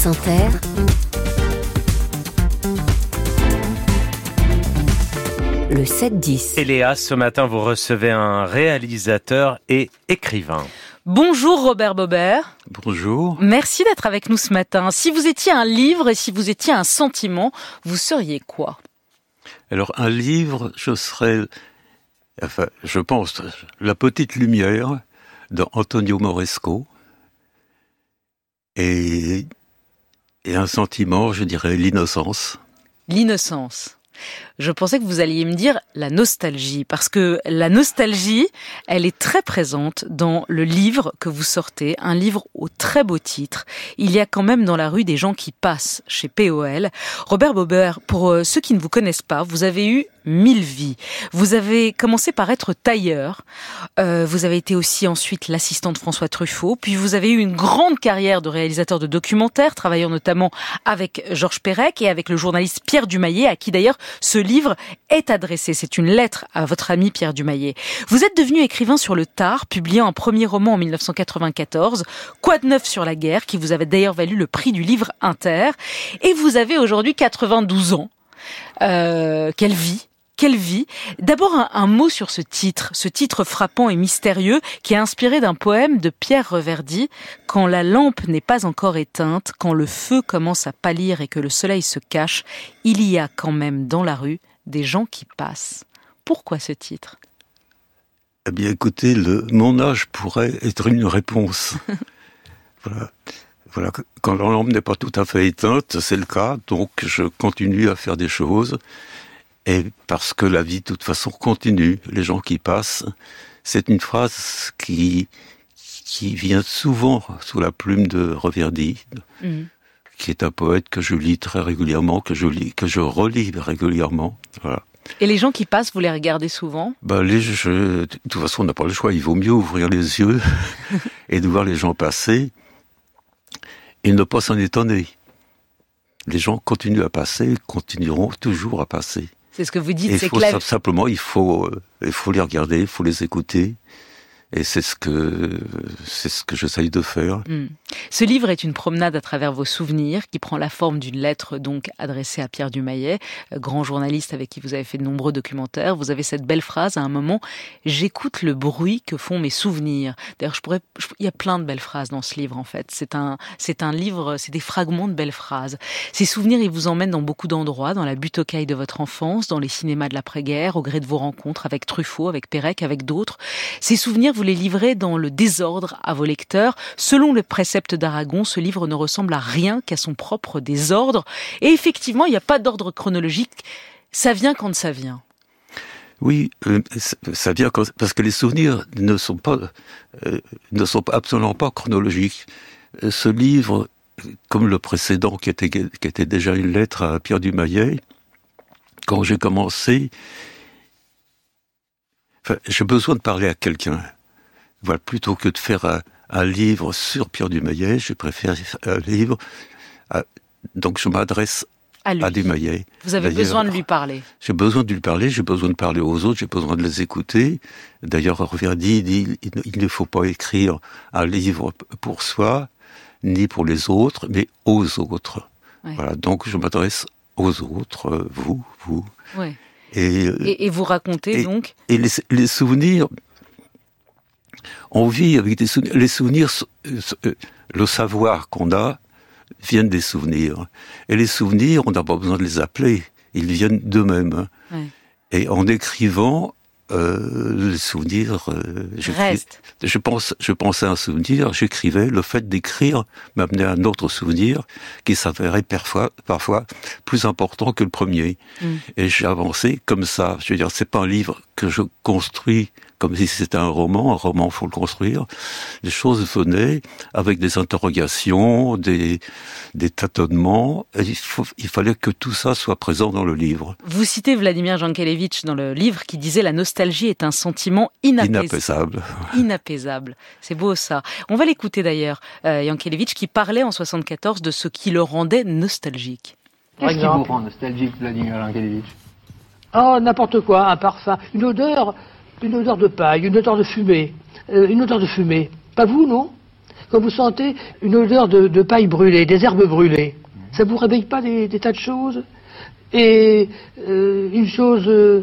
France Inter, le 7-10. Et Léa, ce matin, vous recevez un réalisateur et écrivain. Bonjour Robert Bobert. Bonjour. Merci d'être avec nous ce matin. Si vous étiez un livre et si vous étiez un sentiment, vous seriez quoi? Alors un livre, je serais, enfin, je pense, La Petite Lumière de Antonio Moresco. Et, et un sentiment, je dirais, l'innocence. L'innocence. Je pensais que vous alliez me dire la nostalgie, parce que la nostalgie, elle est très présente dans le livre que vous sortez, un livre au très beau titre. Il y a quand même dans la rue des gens qui passent chez POL. Robert Bobert, pour euh, ceux qui ne vous connaissent pas, vous avez eu mille vies. Vous avez commencé par être tailleur, euh, vous avez été aussi ensuite l'assistant de François Truffaut, puis vous avez eu une grande carrière de réalisateur de documentaires, travaillant notamment avec Georges Perec et avec le journaliste Pierre Dumaillet, à qui d'ailleurs ce livre est adressé. C'est une lettre à votre ami Pierre Dumaillet. Vous êtes devenu écrivain sur le tard, publiant un premier roman en 1994, Quoi de neuf sur la guerre, qui vous avait d'ailleurs valu le prix du livre Inter. Et vous avez aujourd'hui 92 ans. Euh, quelle vie quelle vie D'abord un, un, mot sur ce titre, ce titre frappant et mystérieux qui est inspiré d'un poème de Pierre Reverdy. Quand la lampe n'est pas encore éteinte, quand le feu commence à pâlir et que le soleil se cache, il y a quand même dans la rue des gens qui passent. Pourquoi ce titre? Eh bien écoutez, le, mon âge pourrait être une réponse. voilà. Voilà, quand la lampe n'est pas tout à fait éteinte, c'est le cas, donc je continue à faire des choses. Et parce que la vie, de toute façon, continue. Les gens qui passent, c'est une phrase qui qui vient souvent sous la plume de Reverdy, mmh. qui est un poète que je lis très régulièrement, que je lis, que je relis régulièrement. Voilà. Et les gens qui passent, vous les regardez souvent? Ben, les, je, De toute façon, on n'a pas le choix. Il vaut mieux ouvrir les yeux et de voir les gens passer et ne pas s'en étonner. Les gens continuent à passer, continueront toujours à passer. C'est ce que vous dites, c'est clair. Simplement, il faut, euh, il faut les regarder, il faut les écouter. Et c'est ce que c'est ce que j'essaye de faire. Mm. Ce livre est une promenade à travers vos souvenirs qui prend la forme d'une lettre donc adressée à Pierre Dumaillet, euh, grand journaliste avec qui vous avez fait de nombreux documentaires. Vous avez cette belle phrase à un moment j'écoute le bruit que font mes souvenirs. D'ailleurs, je pourrais il y a plein de belles phrases dans ce livre en fait. C'est un c'est un livre, c'est des fragments de belles phrases. Ces souvenirs, ils vous emmènent dans beaucoup d'endroits, dans la butte cailles de votre enfance, dans les cinémas de l'après-guerre, au gré de vos rencontres avec Truffaut, avec Pérec, avec d'autres. Ces souvenirs vous les livrez dans le désordre à vos lecteurs. Selon le précepte d'Aragon, ce livre ne ressemble à rien qu'à son propre désordre. Et effectivement, il n'y a pas d'ordre chronologique. Ça vient quand ça vient. Oui, euh, ça vient quand, parce que les souvenirs ne sont pas, euh, ne sont absolument pas chronologiques. Ce livre, comme le précédent qui était, qui était déjà une lettre à Pierre Dumaillet, quand j'ai commencé, j'ai besoin de parler à quelqu'un. Voilà, plutôt que de faire un, un livre sur Pierre Dumaillet, je préfère un livre. À, donc je m'adresse à, à. Vous avez besoin de lui parler. J'ai besoin de lui parler, j'ai besoin de parler aux autres, j'ai besoin de les écouter. D'ailleurs, Reverdy dit il, il ne faut pas écrire un livre pour soi, ni pour les autres, mais aux autres. Ouais. Voilà, donc je m'adresse aux autres, vous, vous. Ouais. Et, et, et, vous racontez et, donc Et les, les souvenirs, on vit avec des souvenirs. Les souvenirs, le savoir qu'on a, viennent des souvenirs. Et les souvenirs, on n'a pas besoin de les appeler. Ils viennent d'eux-mêmes. Ouais. Et en écrivant, euh, les souvenirs, euh, Reste. je pense, je pensais à un souvenir, j'écrivais. Le fait d'écrire m'amenait à un autre souvenir qui s'avérait parfois, parfois plus important que le premier. Mm. Et j'ai avancé comme ça. Je veux dire, c'est pas un livre que je construis comme si c'était un roman. Un roman, faut le construire. Les choses venaient avec des interrogations, des, des tâtonnements. Et il, faut, il fallait que tout ça soit présent dans le livre. Vous citez Vladimir Jankélévitch dans le livre qui disait la nostalgie est un sentiment inapaisable. Inapaisable. Inapaisable. C'est beau ça. On va l'écouter d'ailleurs, euh, Jankélévitch qui parlait en 74 de ce qui le rendait nostalgique. Qu'est-ce qui vous rend nostalgique, Vladimir Jankélévitch Oh, n'importe quoi, un parfum, une odeur, une odeur de paille, une odeur de fumée, euh, une odeur de fumée. Pas vous, non? Quand vous sentez une odeur de, paille brûlée, des herbes brûlées, ça vous réveille pas des, tas de choses? Et euh, une chose, euh,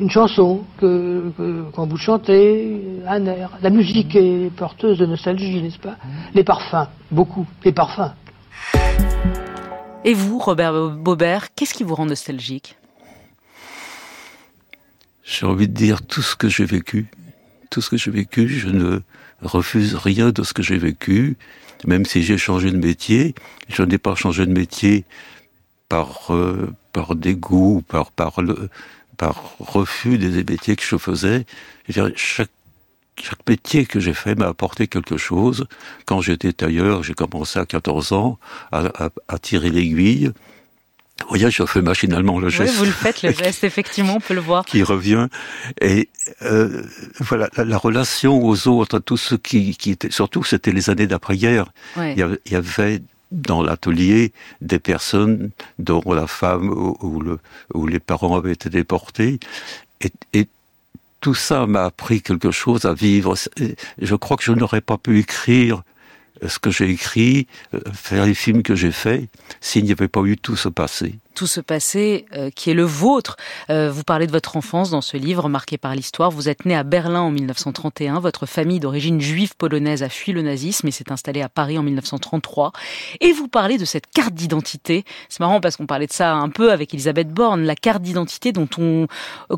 une chanson que, quand vous chantez, un air. La musique est porteuse de nostalgie, n'est-ce pas? Les parfums, beaucoup, les parfums. Et vous, Robert Baubert, qu'est-ce qui vous rend nostalgique? J'ai envie de dire tout ce que j'ai vécu. Tout ce que j'ai vécu, je ne refuse rien de ce que j'ai vécu, même si j'ai changé de métier. Je n'ai pas changé de métier par euh, par dégoût, par par le par refus des métiers que je faisais. chaque chaque métier que j'ai fait m'a apporté quelque chose. Quand j'étais tailleur, j'ai commencé à 14 ans à, à, tirer l'aiguille. Vous voyez, je fais machinalement le geste. Oui, vous le faites, le geste, effectivement, on peut le voir. qui revient. Et euh, voilà, la, relation aux autres, à tous ceux qui, qui étaient... Surtout, c'était les années d'après-guerre. Il, y avait dans l'atelier des personnes dont la femme ou, le, ou les parents avaient été déportés. Et, et tout ça m'a appris quelque chose à vivre. Je crois que je n'aurais pas pu écrire ce que j'ai écrit, euh, faire les films que j'ai faits, s'il n'y avait pas eu tout ce passé tout ce passé euh, qui est le vôtre. Euh, vous parlez de votre enfance dans ce livre marqué par l'histoire. Vous êtes né à Berlin en 1931. Votre famille d'origine juive polonaise a fui le nazisme et s'est installée à Paris en 1933. Et vous parlez de cette carte d'identité. C'est marrant parce qu'on parlait de ça un peu avec Elisabeth Borne, la carte d'identité dont on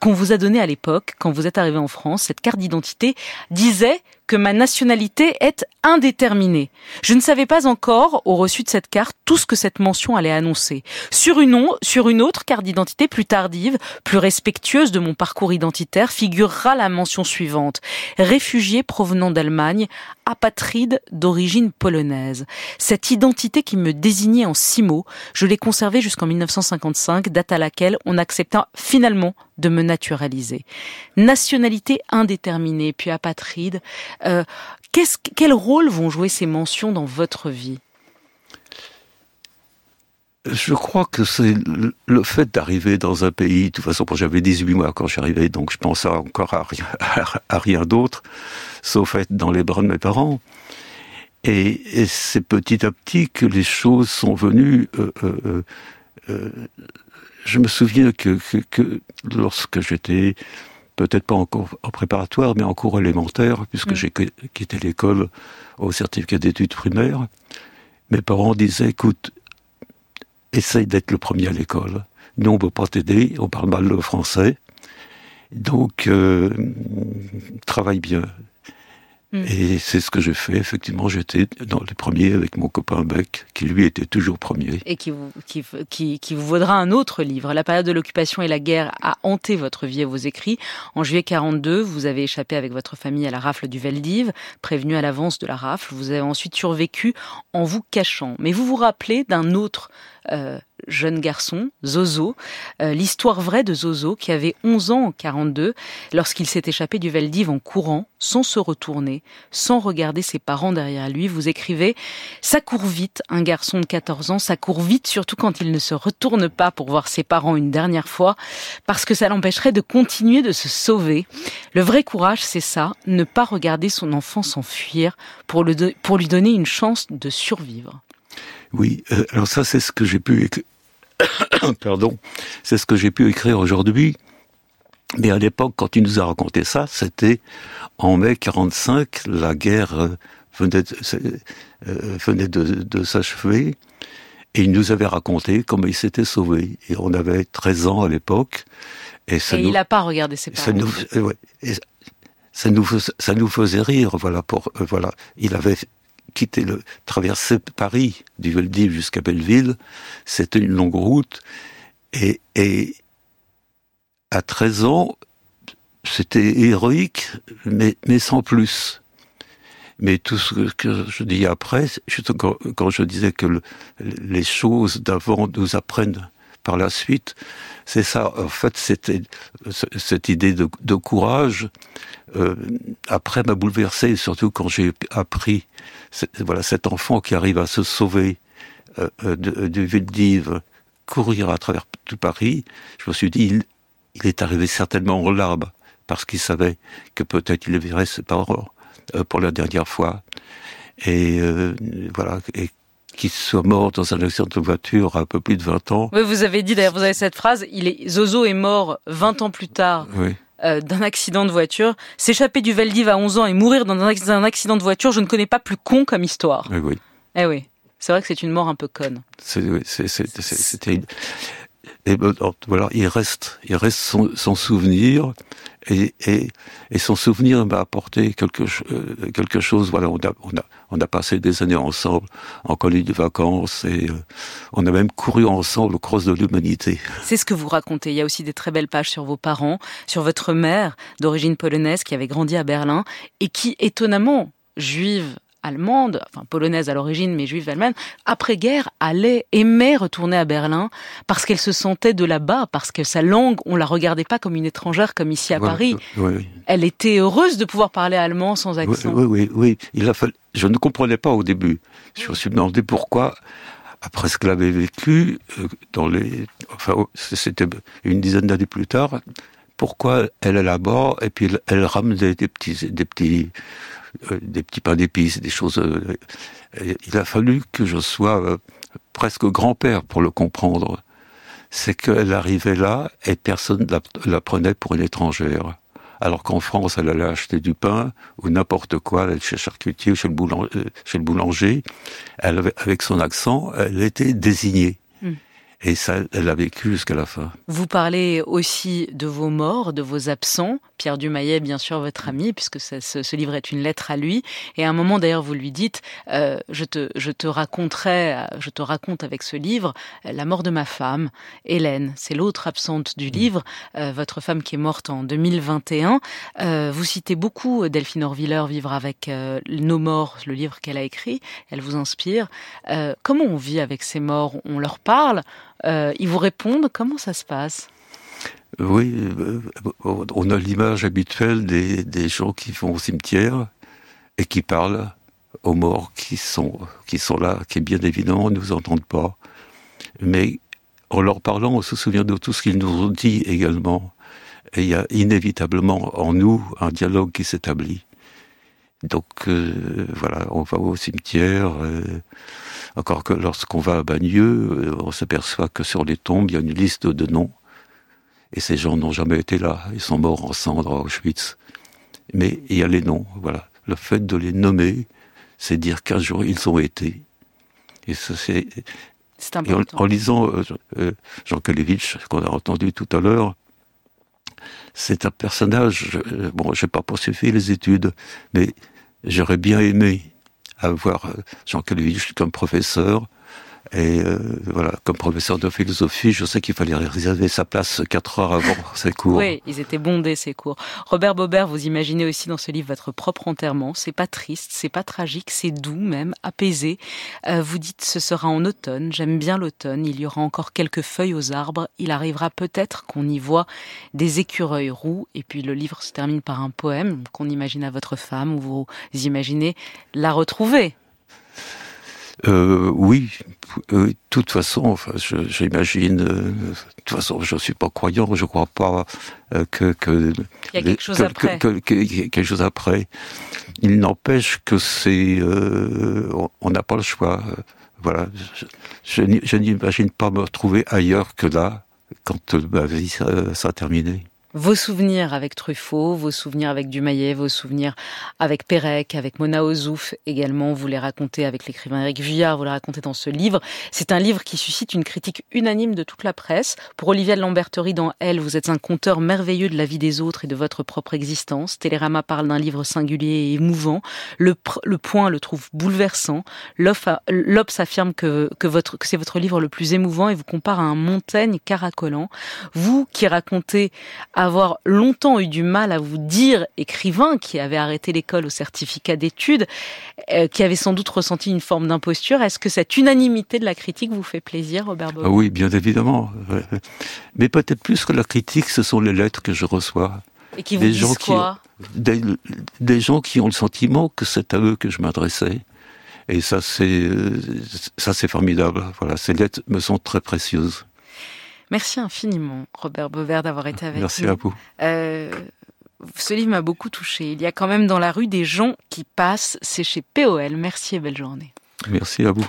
qu'on vous a donnée à l'époque quand vous êtes arrivé en France. Cette carte d'identité disait que ma nationalité est indéterminée. Je ne savais pas encore, au reçu de cette carte, tout ce que cette mention allait annoncer. Sur une, sur une autre carte d'identité plus tardive, plus respectueuse de mon parcours identitaire, figurera la mention suivante. Réfugié provenant d'Allemagne, apatride d'origine polonaise. Cette identité qui me désignait en six mots, je l'ai conservée jusqu'en 1955, date à laquelle on accepta finalement de me naturaliser. Nationalité indéterminée, puis apatride. Euh, quel rôle vont jouer ces mentions dans votre vie? Je crois que c'est le fait d'arriver dans un pays, de toute façon, j'avais 18 mois quand j'arrivais, donc je pensais encore à rien, à rien d'autre, sauf être dans les bras de mes parents. Et, c'est petit à petit que les choses sont venues. Euh, euh, euh, je me souviens que, que, lorsque j'étais peut-être pas encore en préparatoire, mais en cours élémentaire, puisque mm. j'ai quitté l'école au certificat d'études primaires, mes parents disaient, écoute, essaye d'être le premier à l'école. Nous, on peut pas t'aider, on parle mal le français. Donc, euh, travaille bien. Mm. Et c'est ce que j'ai fait. Effectivement, j'étais dans les premiers avec mon copain Beck, qui lui était toujours premier. Et qui vous, qui, qui, qui vous vaudra un autre livre. La période de l'occupation et la guerre a hanté votre vie et vos écrits. En juillet 42, vous avez échappé avec votre famille à la rafle du Veldiv, prévenu à l'avance de la rafle. Vous avez ensuite survécu en vous cachant. Mais vous vous rappelez d'un autre euh, jeune garçon, Zozo, euh, l'histoire vraie de Zozo qui avait 11 ans en 42 lorsqu'il s'est échappé du Veldiv en courant, sans se retourner, sans regarder ses parents derrière lui. Vous écrivez Ça court vite, un garçon de 14 ans, ça court vite surtout quand il ne se retourne pas pour voir ses parents une dernière fois parce que ça l'empêcherait de continuer de se sauver. Le vrai courage, c'est ça, ne pas regarder son enfant s'enfuir pour, pour lui donner une chance de survivre. Oui, euh, alors ça c'est ce que j'ai pu pardon, c'est ce que j'ai pu écrire aujourd'hui. Mais à l'époque, quand il nous a raconté ça, c'était en mai 45, la guerre euh, venait de, euh, venait de, s'achever, et il nous avait raconté comment il s'était sauvé. Et on avait 13 ans à l'époque. Et, ça il n'a pas regardé ses parents. Ça nous, ça nous, ça nous faisait rire, voilà. Pour, voilà, il avait quitter le, traverser Paris du Veldiv jusqu'à Belleville, c'était une longue route. Et, et à 13 ans, c'était héroïque, mais, sans plus. Mais tout ce que je dis après, quand je disais que les choses d'avant nous apprennent par la suite, c'est ça. En fait, c'était cette idée de, courage. Euh, après, m'a bouleversé, surtout quand j'ai appris voilà cet enfant qui arrive à se sauver euh, euh du Veldiv, courir à travers tout Paris. Je me suis dit, il, est arrivé certainement en larmes parce qu'il savait que peut-être il verrait ses parents euh, pour la dernière fois. et euh, voilà, qu'il soit mort dans un accident de voiture à un peu plus de 20 ans. Oui, vous avez dit d'ailleurs, vous avez cette phrase, il est, Zozo est mort 20 ans plus tard. Oui. Euh, d'un accident de voiture, s'échapper du Valdiv à 11 ans et mourir dans un accident de voiture, je ne connais pas plus con comme histoire. Oui, oui. Eh oui, c'est vrai que c'est une mort un peu conne. C'était. Et voilà, il reste, il reste son, son souvenir et, et, et, son souvenir m'a apporté quelque, euh, quelque chose. Voilà, on a, on, a, on a passé des années ensemble en colonie de vacances et euh, on a même couru ensemble au cross de l'humanité. C'est ce que vous racontez. Il y a aussi des très belles pages sur vos parents, sur votre mère d'origine polonaise qui avait grandi à Berlin et qui, étonnamment, juive allemande, enfin polonaise à l'origine, mais juive allemande, après-guerre, allait, aimait retourner à Berlin parce qu'elle se sentait de là-bas, parce que sa langue, on la regardait pas comme une étrangère comme ici à Paris. Elle était heureuse de pouvoir parler allemand sans accent. Oui, oui, oui. Il a fallu... Je ne comprenais pas au début. Je me suis demandé pourquoi, après ce qu'elle avait vécu, euh, dans les, enfin, c'était une dizaine d'années plus tard, pourquoi elle est là-bas et puis elle, ramenait des petits, des petits des petits pains d'épices, des choses. Euh, il a fallu que je sois euh, presque grand-père pour le comprendre. C'est qu'elle arrivait là et personne la, la prenait pour une étrangère. Alors qu'en France, elle allait acheter du pain ou n'importe quoi, chez le charcutier ou chez le boulanger, avec son accent, elle était désignée. Et ça, elle l'a vécu jusqu'à la fin. Vous parlez aussi de vos morts, de vos absents. Pierre Dumayet, bien sûr, votre ami, puisque ce, ce, livre est une lettre à lui. Et à un moment, d'ailleurs, vous lui dites, euh, je, te, je te raconterai, je te raconte avec ce livre la mort de ma femme, Hélène. C'est l'autre absente du livre, euh, votre femme qui est morte en 2021. Euh, vous citez beaucoup Delphine Orviller, Vivre avec euh, nos morts, le livre qu'elle a écrit. Elle vous inspire. Euh, comment on vit avec ces morts? On leur parle? Euh, ils vous répondent Comment ça se passe? Oui, euh, on a l'image habituelle des, des, gens qui vont au cimetière et qui parlent aux morts qui sont, qui sont là, qui bien évidemment ne nous entendent pas. Mais en leur parlant, on se souvient de tout ce qu'ils nous ont dit également. Et il y a inévitablement en nous un dialogue qui s'établit. Donc euh, voilà, on va au cimetière. Euh, encore que lorsqu'on va à Bagneux, euh, on s'aperçoit que sur les tombes, il y a une liste de noms. Et ces gens n'ont jamais été là. Ils sont morts en cendres à Auschwitz. Mais il y a les noms, voilà. Le fait de les nommer, c'est dire qu'un jour ils ont été. Et ça, c'est. En, en, lisant euh, Jean Kalevitch, qu'on a entendu tout à l'heure, c'est un personnage. Euh, bon, j'ai pas poursuivi les études, mais j'aurais bien aimé avoir euh, Jean Calvich comme professeur. Et euh, voilà, comme professeur de philosophie, je sais qu'il fallait réserver sa place quatre heures avant ses cours. Oui, ils étaient bondés ces cours. Robert Bobert, vous imaginez aussi dans ce livre votre propre enterrement. C'est pas triste, c'est pas tragique, c'est doux même, apaisé. Euh, vous dites ce sera en automne. J'aime bien l'automne. Il y aura encore quelques feuilles aux arbres. Il arrivera peut-être qu'on y voit des écureuils roux. Et puis le livre se termine par un poème qu'on imagine à votre femme où vous imaginez la retrouver euh, oui, de toute façon, enfin, j'imagine. Euh, de toute façon, je suis pas croyant. Je crois pas euh, que, que il y a quelque chose après. Que, que, quelque chose après. Il n'empêche que c'est, euh, on n'a pas le choix. Voilà, je, je n'imagine pas me retrouver ailleurs que là quand ma vie sera terminée vos souvenirs avec Truffaut, vos souvenirs avec Dumayet, vos souvenirs avec Pérec, avec Mona Ozouf également, vous les racontez avec l'écrivain Eric Vuillard, vous les racontez dans ce livre. C'est un livre qui suscite une critique unanime de toute la presse. Pour Olivia de Lamberterie dans Elle, vous êtes un conteur merveilleux de la vie des autres et de votre propre existence. Télérama parle d'un livre singulier et émouvant. Le, Point le trouve bouleversant. L'Obs affirme que, que, c'est votre livre le plus émouvant et vous compare à un Montaigne caracolant. Vous qui racontez avoir longtemps eu du mal à vous dire écrivain qui avait arrêté l'école au certificat d'études, euh, qui avait sans doute ressenti une forme d'imposture. Est-ce que cette unanimité de la critique vous fait plaisir, Robert Ah oui, bien évidemment. Mais peut-être plus que la critique, ce sont les lettres que je reçois. Et qui vous des disent gens quoi? qui, des, des, gens qui ont le sentiment que c'est à eux que je m'adressais. Et ça, c'est ça, c'est formidable. Voilà, ces lettres me sont très précieuses. Merci infiniment, Robert Beauvert, d'avoir été avec Merci nous. Merci à vous. Euh, Ce livre m'a beaucoup touché. Il y a quand même dans la rue des gens qui passent. C'est chez POL. Merci et belle journée. Merci à vous.